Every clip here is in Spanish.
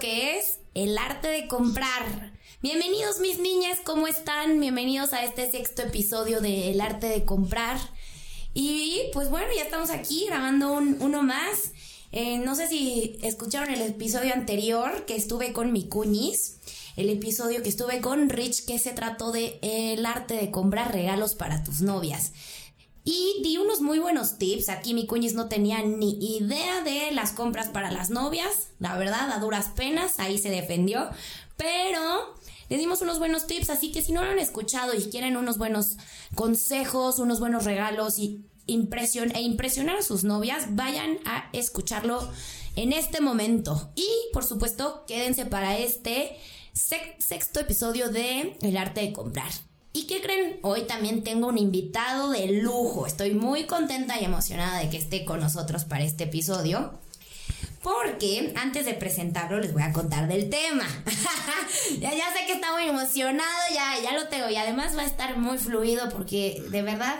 que es el arte de comprar. Bienvenidos mis niñas, ¿cómo están? Bienvenidos a este sexto episodio de El arte de comprar. Y pues bueno, ya estamos aquí grabando uno más. Eh, no sé si escucharon el episodio anterior que estuve con mi cuñis. El episodio que estuve con Rich que se trató de el arte de comprar regalos para tus novias. Y di unos muy buenos tips. Aquí mi cuñis no tenía ni idea de las compras para las novias. La verdad, a duras penas, ahí se defendió. Pero le dimos unos buenos tips, así que si no lo han escuchado y quieren unos buenos consejos, unos buenos regalos y impresión e impresionar a sus novias, vayan a escucharlo en este momento. Y por supuesto, quédense para este sexto episodio de El arte de comprar. ¿Y qué creen? Hoy también tengo un invitado de lujo. Estoy muy contenta y emocionada de que esté con nosotros para este episodio. Porque antes de presentarlo les voy a contar del tema. ya, ya sé que está muy emocionado, ya, ya lo tengo. Y además va a estar muy fluido porque de verdad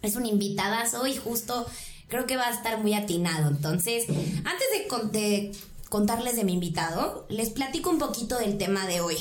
es un invitadazo y justo creo que va a estar muy atinado. Entonces, antes de, de contarles de mi invitado, les platico un poquito del tema de hoy.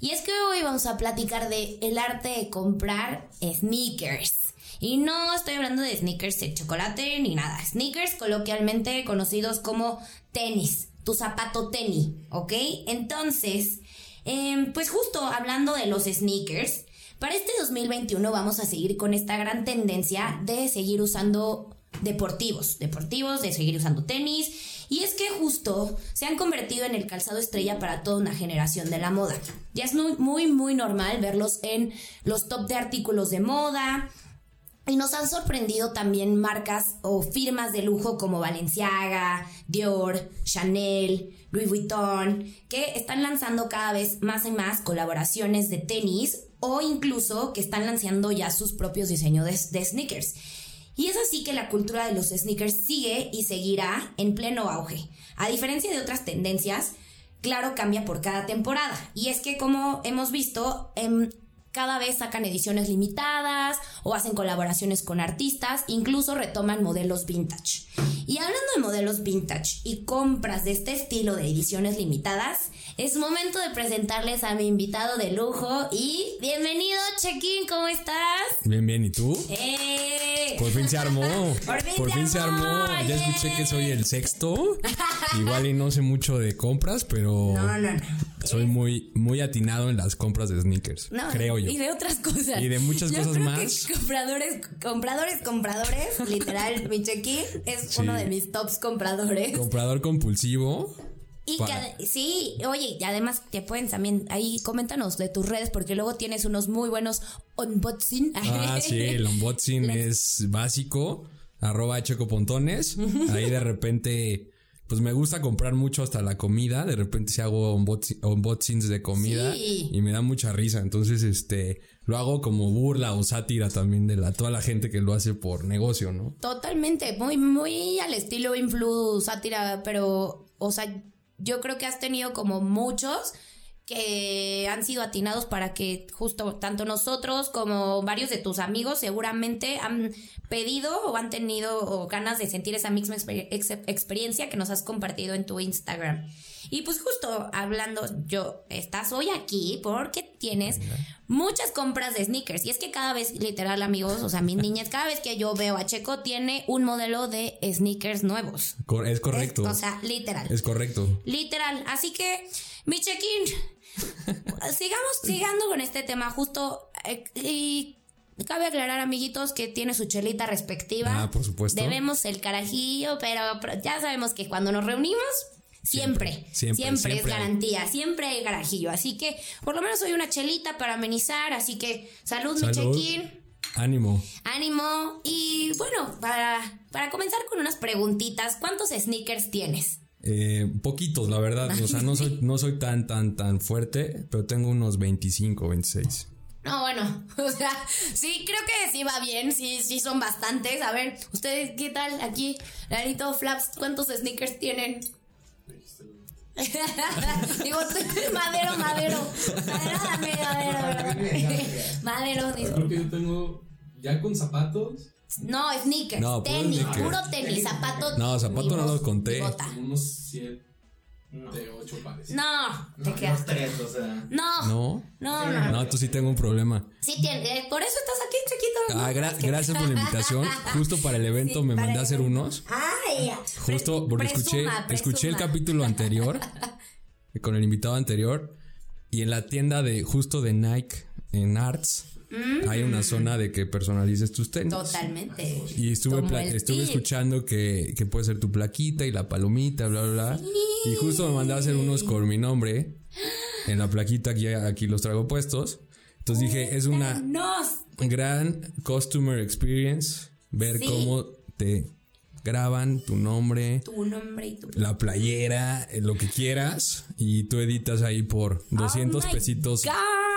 Y es que hoy vamos a platicar de el arte de comprar sneakers. Y no estoy hablando de sneakers de chocolate ni nada. Sneakers coloquialmente conocidos como tenis. Tu zapato tenis, ¿ok? Entonces, em, pues justo hablando de los sneakers, para este 2021 vamos a seguir con esta gran tendencia de seguir usando deportivos, deportivos, de seguir usando tenis y es que justo se han convertido en el calzado estrella para toda una generación de la moda. Ya es muy, muy, normal verlos en los top de artículos de moda. Y nos han sorprendido también marcas o firmas de lujo como Balenciaga, Dior, Chanel, Louis Vuitton, que están lanzando cada vez más y más colaboraciones de tenis o incluso que están lanzando ya sus propios diseños de, de sneakers. Y es así que la cultura de los sneakers sigue y seguirá en pleno auge. A diferencia de otras tendencias, claro, cambia por cada temporada. Y es que como hemos visto, em, cada vez sacan ediciones limitadas o hacen colaboraciones con artistas, incluso retoman modelos vintage. Y hablando de modelos vintage y compras de este estilo de ediciones limitadas, es momento de presentarles a mi invitado de lujo y bienvenido Chequín, ¿cómo estás? Bien, bien, ¿y tú? ¡Eh! Por fin se armó. Por fin, se, armó. Ya escuché que soy el sexto. Igual y no sé mucho de compras, pero no, no, no. Soy muy, muy atinado en las compras de sneakers. creo yo. Y de otras cosas. Y de muchas cosas más. compradores, compradores, compradores. literal, mi Chequín es uno de mis tops compradores. Comprador compulsivo. Y que, sí, oye, y además te pueden también, ahí coméntanos de tus redes porque luego tienes unos muy buenos unboxing. Ah, sí, el unboxing es básico, arroba chocopontones. Ahí de repente, pues me gusta comprar mucho hasta la comida, de repente si hago unboxings de comida y me da mucha risa. Entonces, este, lo hago como burla o sátira también de la, toda la gente que lo hace por negocio, ¿no? Totalmente, muy, muy al estilo influ sátira, pero, o sea, yo creo que has tenido como muchos que han sido atinados para que justo tanto nosotros como varios de tus amigos seguramente han pedido o han tenido ganas de sentir esa misma experiencia que nos has compartido en tu Instagram. Y pues justo hablando, yo, estás hoy aquí porque tienes muchas compras de sneakers. Y es que cada vez, literal amigos, o sea, mis niñas, cada vez que yo veo a Checo tiene un modelo de sneakers nuevos. Es correcto. o sea, literal. Es correcto. Literal. Así que, mi check-in, sigamos, sigando con este tema justo. Eh, y Cabe aclarar, amiguitos, que tiene su chelita respectiva. Ah, por supuesto. Debemos el carajillo, pero ya sabemos que cuando nos reunimos, Siempre, siempre, es garantía, siempre hay garajillo. Así que por lo menos soy una chelita para amenizar. Así que salud, mi check-in. Ánimo. Ánimo. Y bueno, para, para comenzar con unas preguntitas, ¿cuántos sneakers tienes? Eh, poquitos, la verdad. O sea, no soy, no soy tan, tan, tan fuerte, pero tengo unos 25, 26. No, bueno, o sea, sí, creo que sí va bien, sí, sí son bastantes. A ver, ustedes, ¿qué tal aquí? Larito Flaps, ¿cuántos sneakers tienen? Digo, madero, madero. Madero, madero. Madero, Creo que yo tengo, ya con zapatos, No, sneakers. No, tenis, puro tenis, zapato. No, zapato no lo conté. ni bota. Unos siete, ocho pares. No, te No, quedas. tres, o sea. No, no, No, no. no. no, tú sí tengo un problema. Sí, tiene, eh, por eso estás aquí, chiquito. Ah, gra- gracias por la invitación. Justo para el evento Sí, me mandé a hacer unos. Ay, Justo porque escuché, presuma, escuché el presuma. capítulo anterior con el invitado anterior y en la tienda de justo de Nike en Arts hay una zona de que personalices tus tenis. Totalmente. Y estuve, estuve escuchando que, que puede ser tu plaquita y la palomita, bla, bla, bla. Y justo me mandé a hacer unos con mi nombre. En la plaquita aquí, aquí los traigo puestos. Entonces dije, es una gran customer experience ver Sí. cómo te graban tu nombre, Tu nombre y tu. la playera, eh, lo que quieras y tú editas ahí por 200 Oh pesitos God.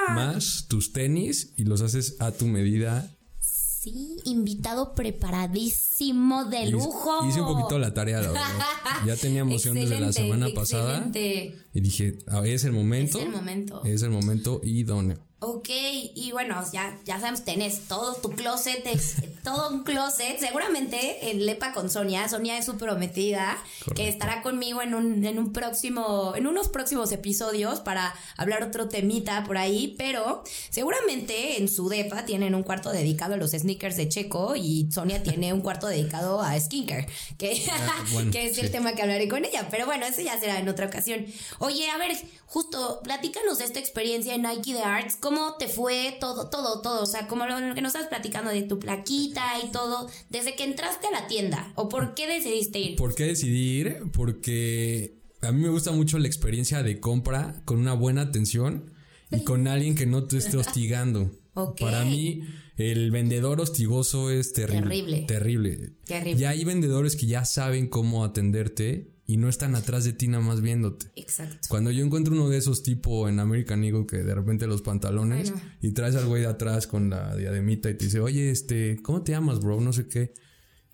Más tus tenis y los haces a tu medida. Sí, invitado preparadísimo de lujo. Hice un poquito la tarea, la verdad. Ya tenía emoción desde la semana pasada excelente. y dije, "Ah, es el momento. Es el momento. Es el momento idóneo. Ok, y bueno, ya, ya sabemos, tenés todo tu closet, todo un closet. Seguramente en Lepa con Sonia, Sonia es su prometida, Correcto. que estará conmigo en un, en un próximo, en unos próximos episodios para hablar otro temita por ahí, pero seguramente en su depa tienen un cuarto dedicado a los sneakers de Checo y Sonia tiene un cuarto dedicado a skincare, que, Ah, bueno, que es sí. el tema que hablaré con ella, pero bueno, eso ya será en otra ocasión. Oye, a ver, justo, platícanos de esta experiencia en Nike de Arts, cómo te fue todo, todo, todo, o sea, como lo que nos estás platicando de tu plaquita y todo, desde que entraste a la tienda, o por qué decidiste ir. ¿Por qué decidir? Porque a mí me gusta mucho la experiencia de compra con una buena atención y con alguien que no te esté hostigando. Para mí, el vendedor hostigoso es terrible. Terrible. Terrible. Terrible. Ya hay vendedores que ya saben cómo atenderte y no están atrás de ti nada más viéndote. Exacto. Cuando yo encuentro uno de esos tipo en American Eagle que de repente los pantalones y traes al güey de atrás con la diademita y te dice, oye, este, ¿cómo te llamas, bro? No sé qué.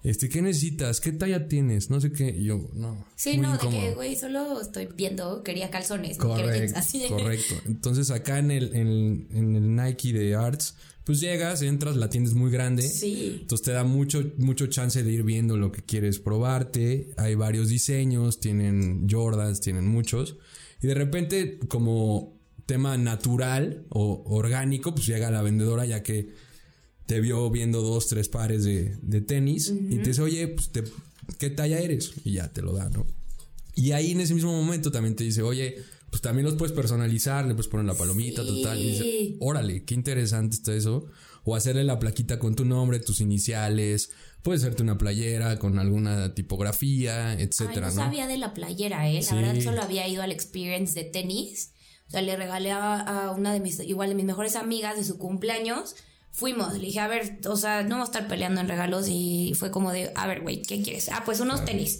Este, ¿qué necesitas? ¿Qué talla tienes? No sé qué. Y yo, no. Sí, no, de que, güey, solo estoy viendo, quería calzones, no quiero jeans, Correcto, así. correcto. Entonces acá en el, en, en el Nike de Arts, pues llegas, entras, la tienda es muy grande. Sí. Entonces te da mucho, mucho chance de ir viendo lo que quieres probarte. Hay varios diseños, tienen Jordans, tienen muchos. Y de repente, como tema natural o orgánico, pues llega la vendedora ya que te vio viendo dos, tres pares de, de tenis y te dice, oye, pues te- ¿qué talla eres? Y ya te lo da, ¿no? Y ahí en ese mismo momento también te dice, oye, pues también los puedes personalizar, le puedes poner la palomita, Sí. total. Y dice, órale, qué interesante está eso. O hacerle la plaquita con tu nombre, tus iniciales. Puedes hacerte una playera con alguna tipografía, Ay, etcétera, no ¿no? sabía de la playera, ¿eh? La Sí. verdad solo había ido al experience de tenis. O sea, le regalé a, a una de mis, igual de mis mejores amigas de su cumpleaños. Fuimos, le dije, a ver, o sea, no vamos a estar peleando en regalos y fue como de, a ver, güey, ¿qué quieres? Ah, pues unos tenis.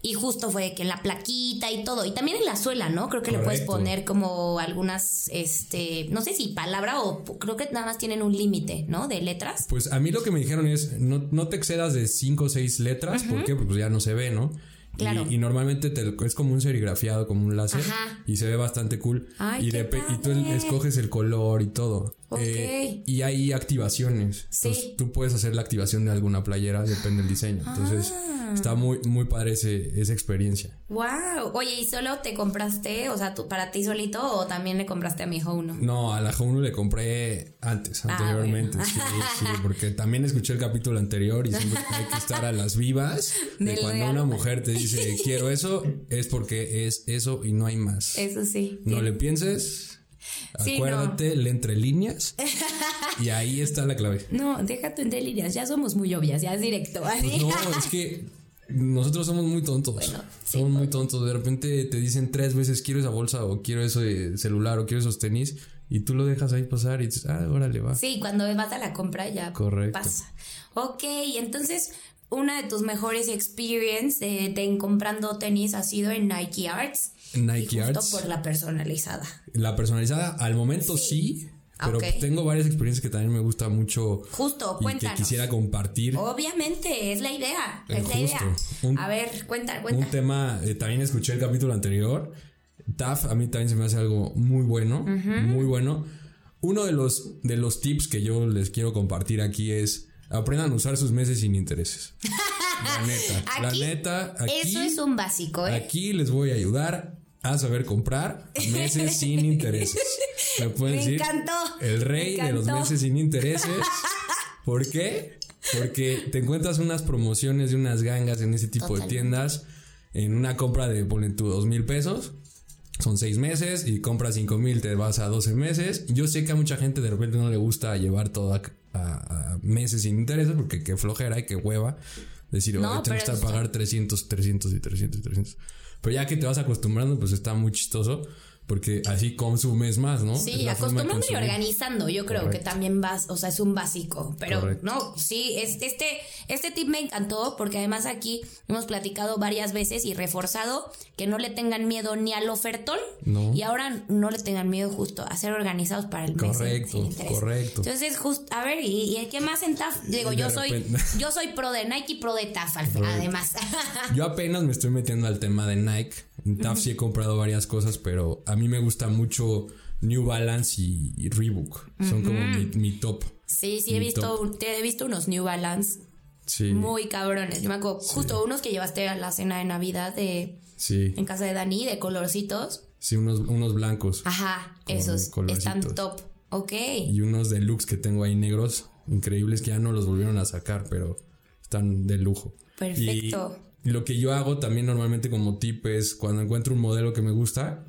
Y justo fue que en la plaquita y todo. Y también en la suela, ¿no? Creo que le puedes poner como algunas, este, no sé si palabra o creo que nada más tienen un límite, ¿no? De letras. Pues a mí lo que me dijeron es, no, no te excedas de cinco o seis letras, porque pues ya no se ve, ¿no? Claro. Y, normalmente te, es como un serigrafiado, como un láser. Ajá. Y se ve bastante cool. Ay, y, y tú escoges el color y todo. Eh, y hay activaciones. Sí. Entonces tú puedes hacer la activación de alguna playera, depende del diseño. Entonces Ah. está muy, muy padre ese- esa experiencia. Wow. Oye, ¿y solo te compraste, o sea, tú para ti solito o también le compraste a mi hijo uno? No, a la J1 le compré antes, Ah, anteriormente. bueno. Sí, sí, porque también escuché el capítulo anterior y siempre hay que estar a las vivas de Del cuando regalo. una mujer te dice quiero eso, es porque es eso y no hay más. Eso sí. No le pienses, Sí, acuérdate, le entre líneas y ahí está la clave. No, deja tu entre líneas, ya somos muy obvias, ya es directo. Pues no, es que nosotros somos muy tontos. Bueno, sí, somos muy tontos. De repente te dicen tres veces quiero esa bolsa o quiero eso de celular o quiero esos tenis y tú lo dejas ahí pasar y dices, ah, órale, va. Sí, cuando vas a la compra ya Correcto. pasa. Ok, entonces una de tus mejores experience de, de comprando tenis ha sido en Nike Arts. Nike y justo Arts. por la personalizada. La personalizada, al momento sí, pero Ok. tengo varias experiencias que también me gusta mucho Justo, y que cuéntanos. quisiera compartir. Obviamente, es la idea. Es la idea. justo. Un- a ver, cuenta, Un cuenta. tema, eh, también escuché el capítulo anterior. TAF a mí también se me hace algo muy bueno, muy bueno. Uno de los, de los tips que yo les quiero compartir aquí es aprendan a usar sus meses sin intereses. La neta, la Aquí, neta, aquí, Eso es un básico, ¿eh? aquí les voy a ayudar a saber comprar meses sin intereses. Me pueden Me decir encantó, el rey de los meses sin intereses. ¿Por qué? Porque te encuentras unas promociones de unas gangas en ese tipo de Totalmente. tiendas en una compra de ponle tú dos mil pesos. Son seis meses y compras cinco mil, te vas a 12 meses. Yo sé que a mucha gente de repente no le gusta llevar todo a, a- a meses sin intereses porque qué flojera y qué hueva. Decir, No, "Oye, tengo que estar pagar 300, 300 y 300 y 300. Pero ya que te vas acostumbrando, pues está muy chistoso porque así consumes más, ¿no? Sí, acostumbrando y organizando, yo creo Correcto. que también vas, o sea, es un básico, pero Correcto. no, sí, es- este, este tip me encantó porque además aquí hemos platicado varias veces y reforzado que no le tengan miedo ni al ofertón No. y ahora no le tengan miedo justo a ser organizados para el mes. sin- Correcto, correcto. Entonces, justo, a ver, ¿y, y qué más en TAF? Digo, De yo soy, yo soy pro de Nike y pro de TAF, al- además. Yo apenas me estoy metiendo al tema de Nike. En TAF sí he comprado varias cosas, pero a mí me gusta mucho New Balance y, y Reebok. Son como mi, mi top. sí, sí, he visto, te he visto unos New Balance Sí. muy cabrones. Yo me acuerdo, justo unos que llevaste a la cena de Navidad de Sí. en casa de Dani, de colorcitos. Sí, unos, unos blancos. Ajá, esos colorcitos. están top. Ok. Y unos deluxe que tengo ahí negros. Increíbles que ya no los volvieron a sacar, pero están de lujo. Perfecto. Y lo que yo hago también normalmente como tip es cuando encuentro un modelo que me gusta,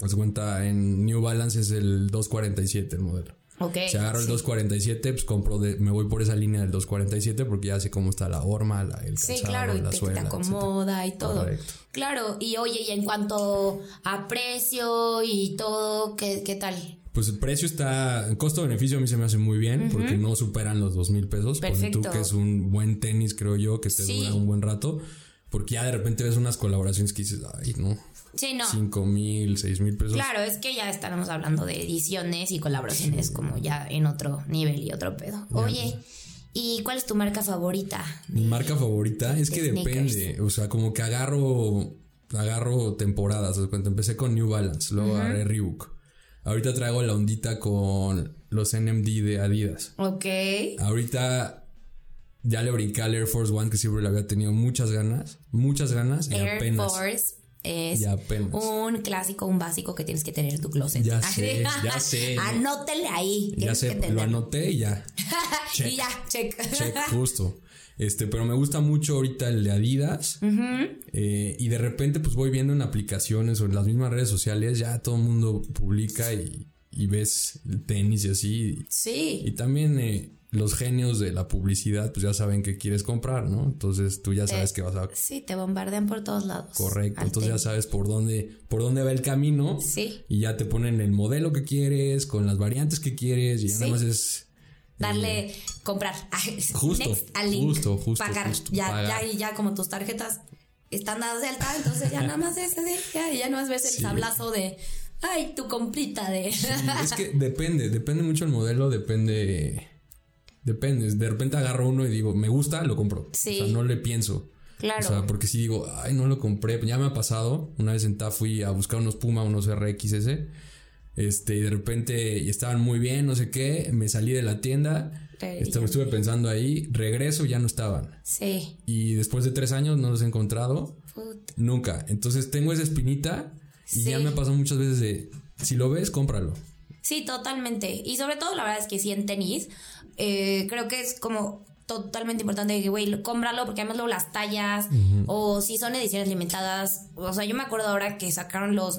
os cuenta en New Balance es el 247 el modelo. Ok. Si agarro el 247, pues compro de, me voy por esa línea del 247 porque ya sé cómo está la horma, la, el Sí, calzado, claro, y la te, te suela, acomoda y todo. Correcto. Claro, y oye, y en cuanto a precio y todo, ¿qué, qué tal? Pues el precio está, el costo-beneficio a mí se me hace muy bien porque no superan los dos mil pesos. Ponle tú Perfecto. que es un buen tenis, creo yo, que te Sí. dura un buen rato. Porque ya de repente ves unas colaboraciones que dices, ay, no, Sí, no. cinco mil, seis mil pesos. Claro, es que ya estábamos hablando de ediciones y colaboraciones como ya en otro nivel y otro pedo. Oye, ¿y cuál es tu marca favorita? Mi marca favorita es que sneakers. depende. O sea, como que agarro, agarro temporadas. cuenta, empecé con New Balance, luego agarré Reebok. Ahorita traigo la ondita con los NMD de Adidas. Ok. Ahorita ya le brinqué al Air Force One que siempre le había tenido muchas ganas, muchas ganas y Air apenas. Force es un clásico, un básico que tienes que tener en tu closet. Ya sé, ya sé. Anótele ahí. Ya sé, lo anoté y ya. Check. Y ya, check. Check, justo. Este, pero me gusta mucho ahorita el de Adidas. Eh, y de repente, pues voy viendo en aplicaciones o en las mismas redes sociales, ya todo el mundo publica y, y ves el tenis y así. Sí. Y también eh, los genios de la publicidad, pues ya saben qué quieres comprar, ¿no? Entonces tú ya sabes que vas a. Sí, te bombardean por todos lados. Correcto. Entonces ya sabes por dónde, por dónde va el camino. Sí. Y ya te ponen el modelo que quieres, con las variantes que quieres, y ya Sí. nada más es. Darle, comprar. Justo, Next al link. justo, justo, Pagar. justo, ya, pagar. ya, y ya como tus tarjetas están dadas de alta, entonces ya nada más es así, ya, ya no más ves el Sí. sablazo de, ay, tu comprita de... es que depende, depende mucho el modelo, depende. Depende. De repente agarro uno y digo, me gusta, lo compro. Sí. O sea, no le pienso. Claro. O sea, porque si digo, ay, no lo compré. Ya me ha pasado. Una vez en TAF fui a buscar unos Puma, unos RXS. Este, y de repente estaban muy bien, no sé qué. Me salí de la tienda. Te me estuve pensando ahí. Regreso, ya no estaban. sí. Y después de tres años no los he encontrado. Puta. Nunca. Entonces tengo esa espinita. Y Sí. ya me ha pasado muchas veces de, si lo ves, cómpralo. Sí, totalmente. Y sobre todo, la verdad es que sí en tenis, eh, creo que es como totalmente importante que, güey, lo- cómpralo porque además luego las tallas o si son ediciones limitadas. O sea, yo me acuerdo ahora que sacaron los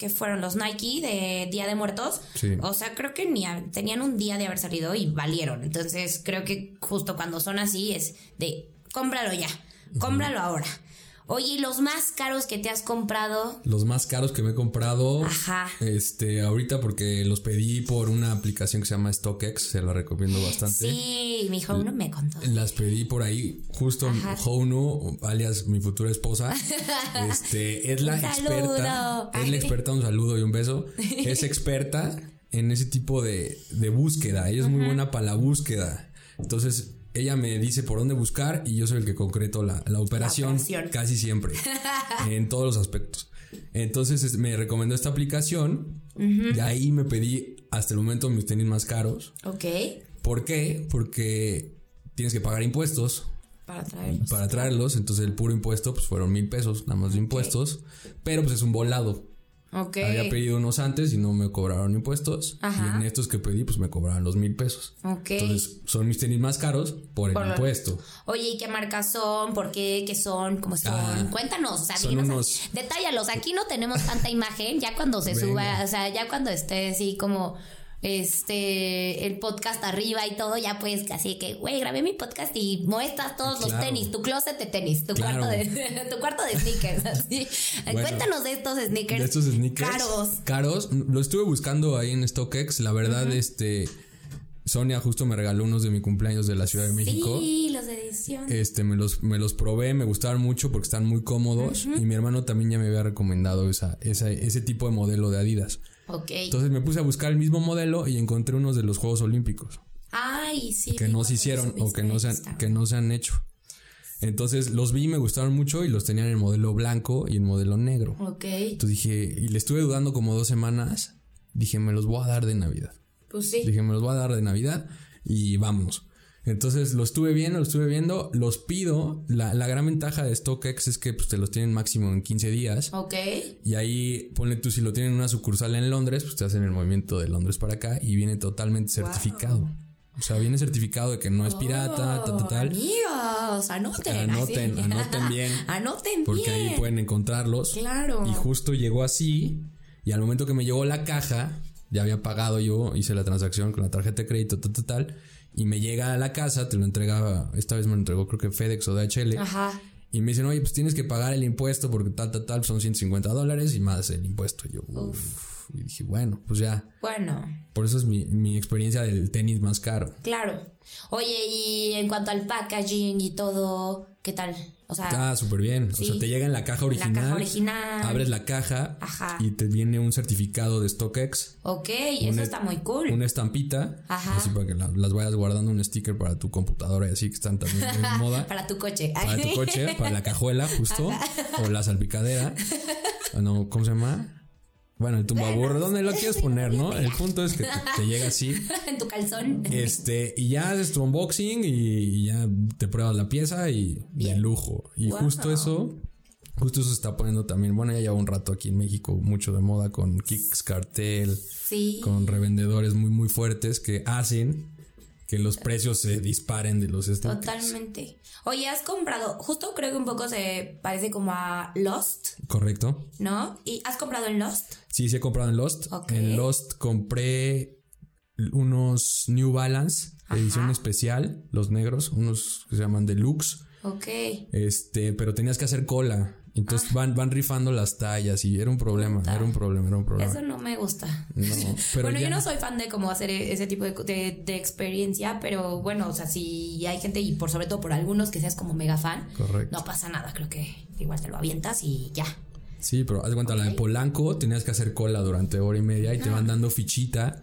que fueron los Nike de Día de Muertos. Sí. O sea, creo que ni a- tenían un día de haber salido y valieron. Entonces, creo que justo cuando son así es de cómpralo ya, cómpralo ahora. Oye, ¿y los más caros que te has comprado? Los más caros que me he comprado. Ajá. Este, ahorita porque los pedí por una aplicación que se llama StockX, se la recomiendo bastante. Sí, mi hijo uno me contó. Las pedí por ahí, justo Ajá. Alias mi futura esposa. Este, es la Un experta. Es la experta, un saludo y un beso. Es experta en ese tipo de, de búsqueda. Ella es muy buena para la búsqueda. Entonces, ella me dice por dónde buscar y yo soy el que concreto la, la operación, operación. casi siempre. en todos los aspectos. Entonces es- me recomendó esta aplicación. Y ahí me pedí hasta el momento mis tenis más caros. Ok. ¿Por qué? Porque tienes que pagar impuestos Para traerlos. para traerlos. Entonces el puro impuesto pues fueron mil pesos, nada más de impuestos. Pero pues es un volado. Había pedido unos antes y no me cobraron impuestos. Ajá. Y en estos que pedí pues me cobraron los mil pesos. Ok. Entonces son mis tenis más caros por el Por impuesto. Oye, ¿y qué marcas son? ¿Por qué? ¿Qué son? ¿Cómo son? Ah, Cuéntanos, son unos- detállalos. Aquí no tenemos tanta imagen, ya cuando se Venga. suba, o sea, ya cuando esté así como este el podcast arriba y todo, ya puedes así que, güey, grabé mi podcast y muestras todos los tenis, tu closet de tenis, tu Claro. cuarto de tu cuarto de sneakers, así. Bueno, Cuéntanos de estos sneakers. De estos sneakers. Caros. Caros. Lo estuve buscando ahí en StockX. La verdad, este. Sonia justo me regaló unos de mi cumpleaños de la Ciudad de México. Sí, los de edición. Este, me los, me los probé, me gustaron mucho porque están muy cómodos. Y mi hermano también ya me había recomendado esa, esa, ese tipo de modelo de Adidas. Ok. Entonces me puse a buscar el mismo modelo y encontré unos de los Juegos Olímpicos. Ay, sí. que no se hicieron o que no se han, que no se han hecho. Entonces los vi, me gustaron mucho y los tenían en modelo blanco y en modelo negro. Ok. Entonces dije, y le estuve dudando como dos semanas. Dije, me los voy a dar de Navidad. Pues sí. Dije, me los voy a dar de Navidad y vámonos. Entonces los estuve viendo, los estuve viendo, los pido. La, la gran ventaja de StockX es que pues, te los tienen máximo en 15 días. Ok. Y ahí, ponle tú, si lo tienen en una sucursal en Londres, pues te hacen el movimiento de Londres para acá y viene totalmente certificado. O sea, viene certificado de que no es pirata, tal, tal, tal. Amigos, anoten. Anoten, así. anoten bien. anoten Porque bien. ahí pueden encontrarlos. Claro. Y justo llegó así. Y al momento que me llegó la caja, ya había pagado yo, hice la transacción con la tarjeta de crédito, tal, tal, tal. Y me llega a la casa, te lo entregaba, esta vez me lo entregó creo que FedEx o DHL. Ajá. Y me dicen, oye, pues tienes que pagar el impuesto porque tal, tal, tal, son 150 dólares y más el impuesto. Y yo, uff. Y dije, bueno, pues ya. Bueno, Por eso es mi, mi experiencia del tenis más caro. claro. Oye, y en cuanto al packaging y todo, ¿qué tal? O sea, Está súper bien. Sí. O sea, te llega en la caja original. caja original. Abres la caja Ajá. y te viene un certificado de StockX. ok, eso una- está muy cool. Una estampita. Ajá. Así para que la- las vayas guardando un sticker para tu computadora y así que están también de moda. Para tu coche. para tu coche, para la cajuela, justo. O la salpicadera. Ah, No, ¿cómo se llama? Bueno, el tumbaburro, ¿dónde lo quieres poner, no? El punto es que te, te llega así. en tu calzón. Este, y ya haces tu unboxing y, ya te pruebas la pieza y de lujo. Y Wow. justo eso, justo eso se está poniendo también. Bueno, ya lleva un rato aquí en México, mucho de moda con Kicks Cartel, Sí. con revendedores muy, muy fuertes que hacen que los precios se disparen de los sneakers. Totalmente. Oye, has comprado, justo creo que un poco se parece como a Lost, Correcto. ¿no? ¿Y has comprado en Lost? Sí, sí he comprado en Lost. Ok. En Lost compré unos New Balance, edición especial, los negros, unos que se llaman Deluxe. Ok. Este, pero tenías que hacer cola. Entonces Ah. van, van rifando las tallas y era un problema, era un problema, era un problema. Eso no me gusta. No, pero bueno, ya- yo no soy fan de como hacer e- ese tipo de, de- de experiencia, pero bueno, o sea, si hay gente y por sobre todo por algunos que seas como mega fan, Correcto. no pasa nada, creo que igual te lo avientas y ya. Sí, pero haz cuenta, la de Polanco tenías que hacer cola durante hora y media y te Ah. van dando fichita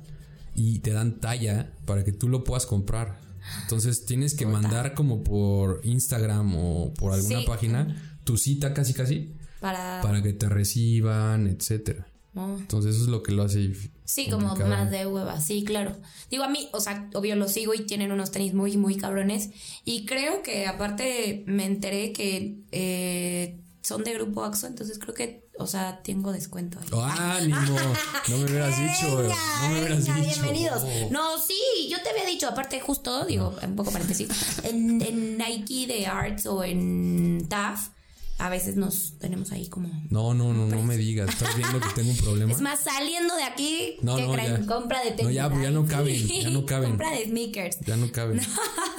y te dan talla para que tú lo puedas comprar. Entonces tienes que mandar como por Instagram o por alguna Sí. página tu cita casi casi Para... para que te reciban, etcétera. Oh. Entonces eso es lo que lo hace Sí, como más de hueva, sí, claro. Digo, a mí, o sea, obvio lo sigo y tienen unos tenis muy, muy cabrones. Y creo que aparte me enteré que eh, son de Grupo Axo, entonces creo que, o sea, tengo descuento ahí. ¡Oh, ánimo! No me hubieras dicho, Venga, no me hubieras venga, dicho. bienvenidos. No, sí, yo te había dicho, aparte justo, digo, un poco paréntesis, en, en Nike de Arts o en TAF, a veces nos tenemos ahí como... No, no, no, no me digas. ¿Estás viendo que tengo un problema? Es más, saliendo de aquí, No, ¿qué no, creen? ya. Compra de tenis. No, ya, ya no caben, ya no caben. Compra de sneakers. Ya no cabe.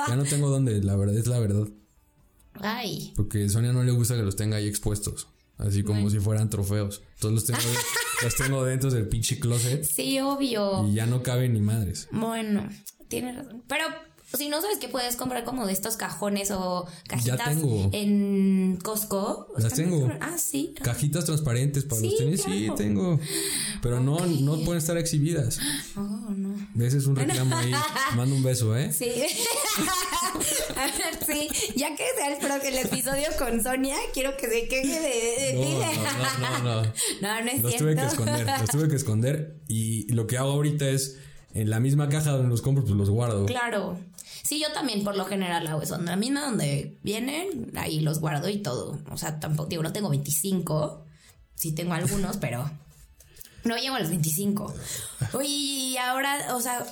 Ya no tengo dónde, la verdad, es la verdad. Ay. Porque a Sonia no le gusta que los tenga ahí expuestos. Así como si fueran trofeos. Entonces los tengo, los tengo dentro del pinche closet Sí, obvio. y ya no caben ni madres. Bueno, tienes razón. Pero si no sabes que puedes comprar como de estos cajones o cajitas tengo. en Costco. Las tengo. Ah, sí. Cajitas transparentes para Sí, los tenis, sí, tengo. Pero no, no pueden estar exhibidas. Oh, no. Ese es un reclamo ahí. Mando un beso, ¿eh? Sí. A ver, sí. Ya que sea el, el episodio con Sonia, quiero que se queje de, No, ti. no, no, no, no. No, no es Los cierto. tuve que esconder, los tuve que esconder. Y lo que hago ahorita es, en la misma caja donde los compro, pues los guardo. Claro. Sí, yo también por lo general hago eso. La misma donde vienen, ahí los guardo y todo. O sea, tampoco, digo, no tengo 25. Sí tengo algunos, pero no llego a los 25. Oye, y ahora, o sea,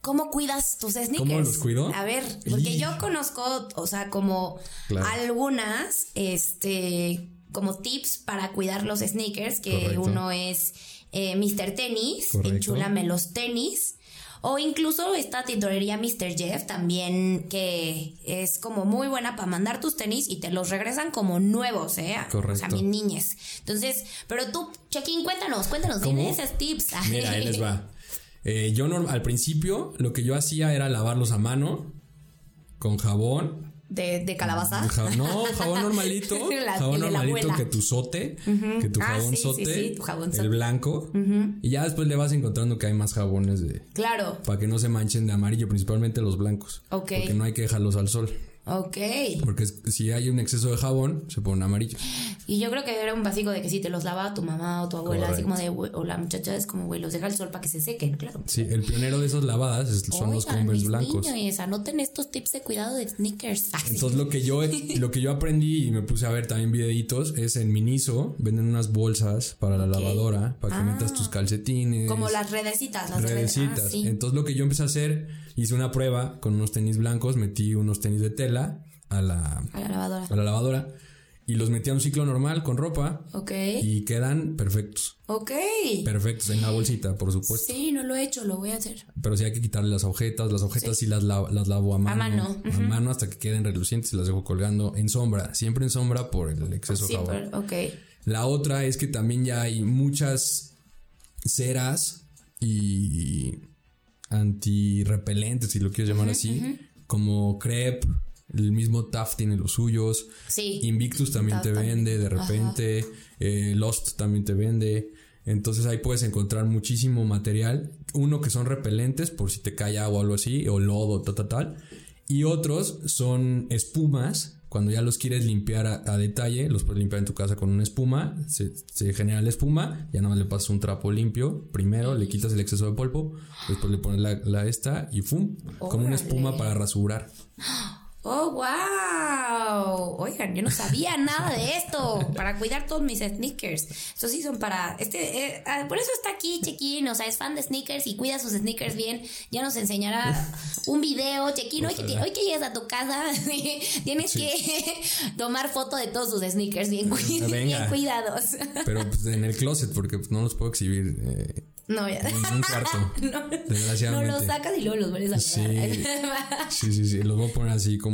¿cómo cuidas tus sneakers? ¿Cómo los cuido? A ver, porque Y- yo conozco, o sea, como Claro. algunas, este, como tips para cuidar los sneakers, que Correcto. uno es eh, Mr. Tenis, enchúlame los tenis. O incluso esta tintorería Mr. Jeff también, que es como muy buena para mandar tus tenis y te los regresan como nuevos, ¿eh? Correcto. O sea, mis niñes. Entonces, pero tú, Chequín, cuéntanos, cuéntanos, dime esos tips. Mira, ahí les va. Eh, yo al principio lo que yo hacía era lavarlos a mano con jabón. De, de calabaza. No, jabón normalito. La- jabón la normalito que tu sote. Que tu Ah, jabón sí, sote. sí, tu jabón sote. el blanco. Y ya después le vas encontrando que hay más jabones de. Claro, Para que no se manchen de amarillo, principalmente los blancos. Ok. Porque no hay que dejarlos al sol. Ok. Porque si hay un exceso de jabón, se pone amarillo. Y yo creo que era un básico de que si te los lava tu mamá o tu abuela, así Correcto. como de, o la muchacha es como, güey, los deja al sol para que se sequen, claro. Sí, el pionero de esas lavadas es- son los Oigan, Converse mis blancos. niños, anoten estos tips de cuidado de sneakers. Ah. Entonces lo que yo lo que yo aprendí y me puse a ver también videitos es en Miniso venden unas bolsas para la Ok. lavadora para que metas tus calcetines. como las redecitas, las de red- redecitas. ah, sí. Entonces lo que yo empecé a hacer, hice una prueba con unos tenis blancos, metí unos tenis de tela a la, A la lavadora. a la lavadora y los metí a un ciclo normal con ropa Ok. y quedan perfectos. Ok. Perfectos en la bolsita, por supuesto. Sí, no lo he hecho, lo voy a hacer. Pero sí hay que quitarle las agujetas. Las agujetas sí, las, lavo, las lavo a mano. mano, A mano hasta que queden relucientes y las dejo colgando en sombra. Siempre en sombra por el exceso de jabón. ok. La otra es que también ya hay muchas ceras y antirrepelentes, si lo quieres llamar así, como crepe, el mismo TAF tiene los suyos, Sí. Invictus también Taft te también. vende de repente, eh, Lost también te vende. Entonces ahí puedes encontrar muchísimo material. Uno que son repelentes por si te cae agua o algo así, o lodo, tal, tal, tal. Y otros son espumas. Cuando ya los quieres limpiar a, a detalle, los puedes limpiar en tu casa con una espuma. Se, se genera la espuma. Ya nada más le pasas un trapo limpio. Primero le quitas el exceso de polvo. Después le pones la, la esta y ¡fum! Como una espuma para rasurar. Oh, wow. Oigan, yo no sabía nada de esto. Para cuidar todos mis sneakers. Estos sí son para. Este, eh, ah, por eso está aquí, Chequín. O sea, es fan de sneakers y cuida sus sneakers bien. Ya nos enseñará un video, Chequín. Hoy que, hoy que llegues a tu casa, tienes que tomar foto de todos sus sneakers bien, cu- Venga. bien cuidados. Pero pues, en el closet, porque pues, no los puedo exhibir eh, No, ya. en un cuarto. No, no Desgraciadamente. los sacas y luego los vuelves a Sí. guardar. Sí, sí, sí. Los voy a poner así como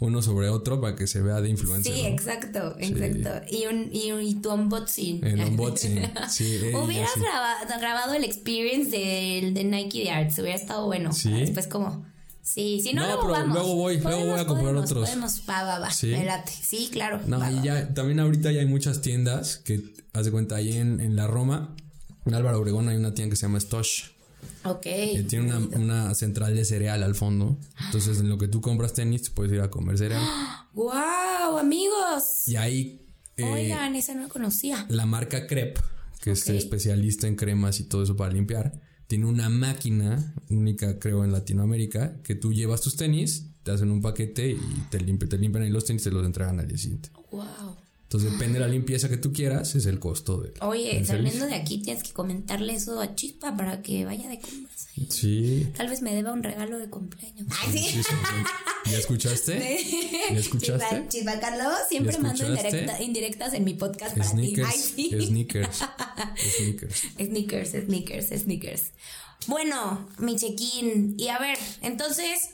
uno sobre otro para que se vea de influencer. Sí, ¿no? exacto, exacto. Y, un, y, un- y tu unboxing. El unboxing. Sí, eh, Hubieras sí. grabado, grabado el experience del de Nike de Arts, hubiera estado bueno. Sí. para Después como... Sí, si no, No, luego pero vamos. luego voy, luego voy a comprar podemos, otros. Podemos, va, va, va, Sí. claro. No, va, y va. ya, también ahorita ya hay muchas tiendas que, haz de cuenta, ahí en, en la Roma, en Álvaro Obregón hay una tienda que se llama Stosh. Ok. Que tiene una, una central de cereal al fondo. Entonces, en lo que tú compras tenis, te puedes ir a comer cereal. ¡Wow, amigos! Y ahí eh, Oigan, esa no la conocía. la marca Crepe, que es especialista en cremas y todo eso para limpiar, tiene una máquina única, creo, en Latinoamérica, que tú llevas tus tenis, te hacen un paquete y te, limpi- te limpian ahí los tenis y te los entregan al día siguiente. Wow. Entonces, depende de la limpieza que tú quieras, es el costo de. Oye, del saliendo servicio. de aquí tienes que comentarle eso a Chispa para que vaya de compras. ahí. Sí. Tal vez me deba un regalo de cumpleaños. Ay, sí. Sí, sí, sí. ¿Ya escuchaste? ¿Ya escuchaste? Chispa, Chispa Carlos, siempre ¿Ya mando indirecta- indirectas en mi podcast para ti. Sneakers, Ay, sí. sneakers, sneakers. Sneakers, sneakers, sneakers. Bueno, mi check-in. Y a ver, entonces,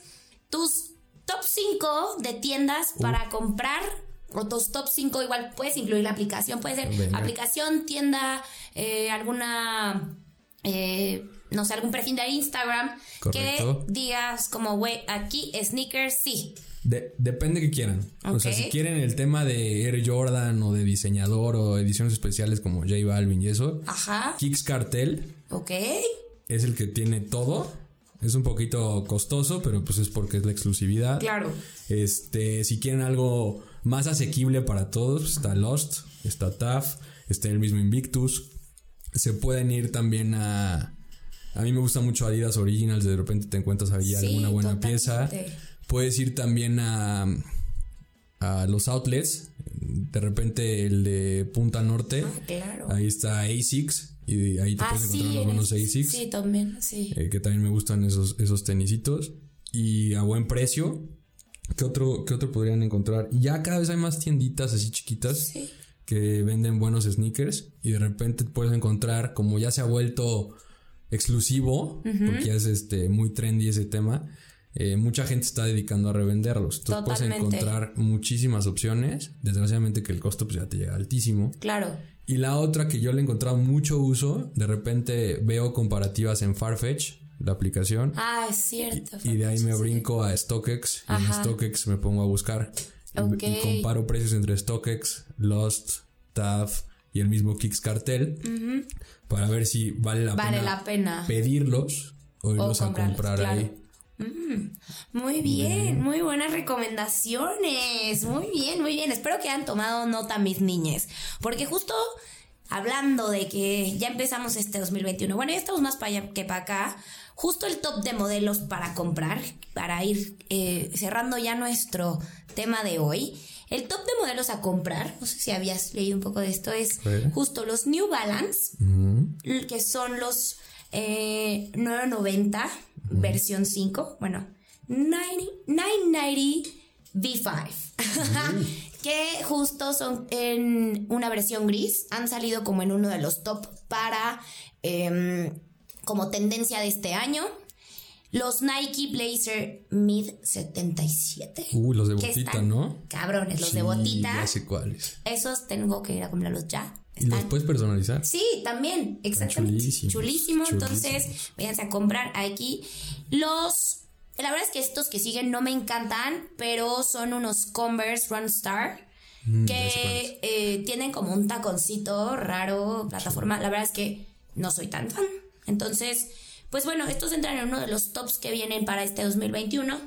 tus top 5 de tiendas para comprar, o tus top 5, igual puedes incluir la aplicación, puede ser Venga. aplicación, tienda, eh, alguna, eh, no sé, algún perfil de Instagram, Correcto. que digas como, güey, aquí sneakers, sí. De- depende que quieran. O sea, si quieren el tema de Air Jordan o de diseñador o ediciones especiales como J Balvin y eso, Ajá, Kicks Cartel ok. es el que tiene todo. Es un poquito costoso, pero pues es porque es la exclusividad. Claro. Este, si quieren algo más asequible para todos, pues está Lost, está TAF, está el mismo Invictus. Se pueden ir también a A mí me gusta mucho Adidas Originals, de repente te encuentras ahí Sí, alguna buena totalmente. pieza. Puedes ir también a, a los outlets, de repente el de Punta Norte, Ah, claro. ahí está ASICS y ahí te Ah, puedes sí, encontrar los buenos ASICS, Sí, también, sí. eh, que también me gustan esos, esos tenisitos y a buen precio. ¿Qué otro, ¿Qué otro podrían encontrar? Ya cada vez hay más tienditas así chiquitas Sí. que venden buenos sneakers y de repente puedes encontrar, como ya se ha vuelto exclusivo, porque ya es este, muy trendy ese tema, eh, mucha gente está dedicando a revenderlos. Entonces puedes Totalmente. encontrar muchísimas opciones. Desgraciadamente que el costo pues ya te llega altísimo. Claro. Y la otra que yo le he encontrado mucho uso, de repente veo comparativas en Farfetch, la aplicación, Ah, es cierto. y de ahí me brinco a StockX y en. StockX me pongo a buscar y- comparo precios entre StockX, Lost, TAF y el mismo Kicks Cartel para ver si vale la Vale pena la pena. pedirlos o irlos a comprar claro. ahí. Muy bien, muy buenas recomendaciones. Muy bien, muy bien. Espero que hayan tomado nota mis niñes. Porque justo hablando de que ya empezamos este 2021, bueno, ya estamos más para allá que para acá. Justo el top de modelos para comprar, para ir eh, cerrando ya nuestro tema de hoy. El top de modelos a comprar, no sé si habías leído un poco de esto, es justo los New Balance, que son los eh, 990 versión 5, bueno, 90 990 V5, que justo son en una versión gris, han salido como en uno de los top para em, como tendencia de este año. Los Nike Blazer Mid 77. Uy, los de botita, ¿no? Cabrones, los de botita. Ya sé cuáles. Esos tengo que ir a comprarlos ya. ¿Y los puedes personalizar? Sí, también, exactamente. chulísimos, Chulísimo, entonces váyanse a comprar aquí. Los, la verdad es que estos que siguen no me encantan, pero son unos Converse Run Star Mm, que eh, tienen como un taconcito raro, plataforma. La verdad es que no soy tan fan. Entonces, pues bueno, estos entran en uno de los tops que vienen para este 2021.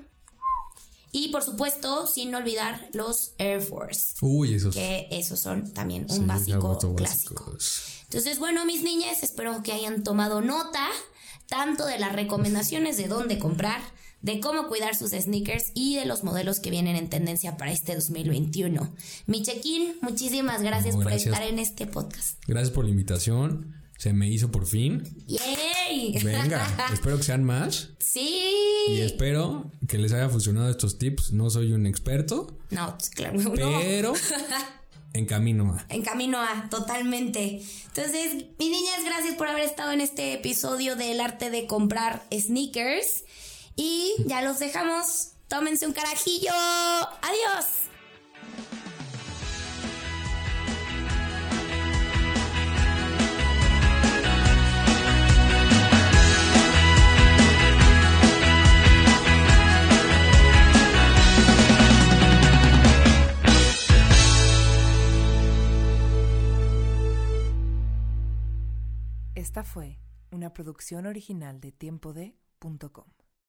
Y por supuesto, sin olvidar los Air Force Uy, esos. que esos son también un sí, básico clásico. básicos. Entonces, bueno, mis niñas, espero que hayan tomado nota tanto de las recomendaciones de dónde comprar, de cómo cuidar sus sneakers y de los modelos que vienen en tendencia para este 2021. Mi check-in, muchísimas gracias, No, por estar en este podcast. Gracias por la invitación. Se me hizo por fin. ¡Yay! Venga, espero que sean más. Y sí. espero que les haya funcionado estos tips. No soy un experto, No, pues, claro, no. pero en camino a. En camino a, totalmente. Entonces, mis niñas, gracias por haber estado en este episodio del arte de comprar sneakers. Y ya los dejamos. Tómense un carajillo. Adiós. Esta fue una producción original de tiempode.com.